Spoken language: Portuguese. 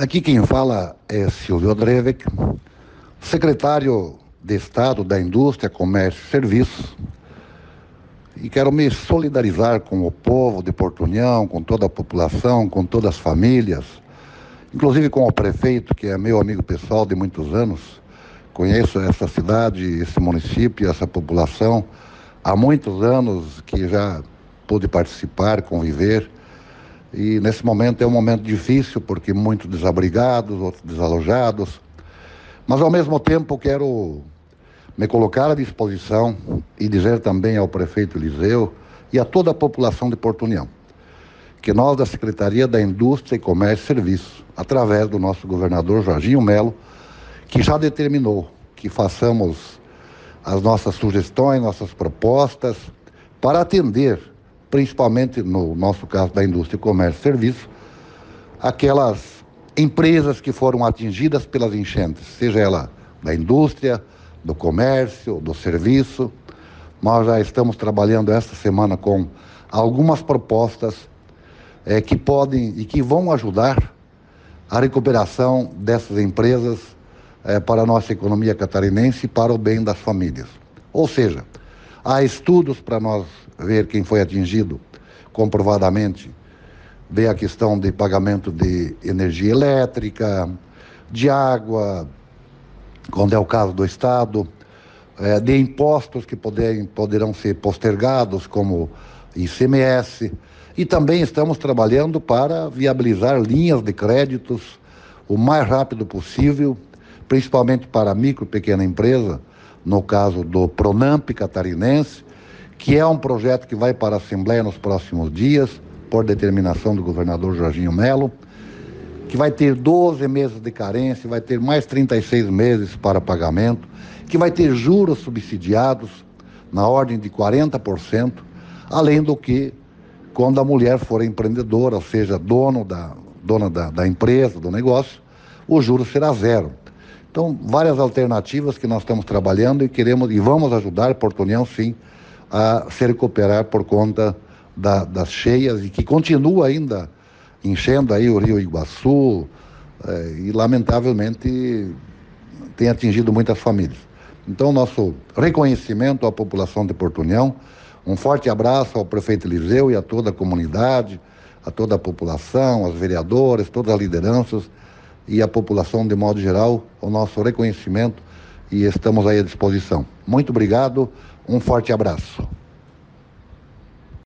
Aqui quem fala é Silvio Drevek, secretário de Estado da Indústria, Comércio e Serviços. E quero me solidarizar com o povo de Porto União, com toda a população, com todas as famílias, inclusive com o prefeito, que é meu amigo pessoal de muitos anos. Conheço essa cidade, esse município, essa população há muitos anos que já pude participar, conviver. E nesse momento é um momento difícil, porque muitos desabrigados, outros desalojados. Mas ao mesmo tempo quero me colocar à disposição e dizer também ao prefeito Eliseu e a toda a população de Porto União que nós da Secretaria da Indústria e Comércio e Serviços, através do nosso governador Jorginho Melo, que já determinou que façamos as nossas sugestões, nossas propostas para atender principalmente no nosso caso da indústria, comércio e serviço, aquelas empresas que foram atingidas pelas enchentes, seja ela da indústria, do comércio, do serviço. Nós já estamos trabalhando esta semana com algumas propostas é, que podem e que vão ajudar a recuperação dessas empresas é, para a nossa economia catarinense e para o bem das famílias. Ou seja, há estudos para nós ver quem foi atingido comprovadamente, ver a questão de pagamento de energia elétrica, de água, quando é o caso do Estado, é, de impostos que poderem, poderão ser postergados, como ICMS, e também estamos trabalhando para viabilizar linhas de créditos o mais rápido possível, principalmente para a micro e pequena empresa, no caso do Pronamp catarinense, que é um projeto que vai para a Assembleia nos próximos dias, por determinação do governador Jorginho Melo, que vai ter 12 meses de carência, vai ter mais 36 meses para pagamento, que vai ter juros subsidiados na ordem de 40%, além do que, quando a mulher for empreendedora, ou seja, dono da, dona da, da empresa, do negócio, o juro será zero. Então, várias alternativas que nós estamos trabalhando e queremos e vamos ajudar Porto União, sim, a se recuperar por conta da, das cheias e que continua ainda enchendo aí o Rio Iguaçu é, e lamentavelmente tem atingido muitas famílias. Então, nosso reconhecimento à população de Porto União, um forte abraço ao prefeito Eliseu e a toda a comunidade, a toda a população, aos vereadores, todas as lideranças e a população de modo geral, o nosso reconhecimento e estamos aí à disposição. Muito obrigado, um forte abraço.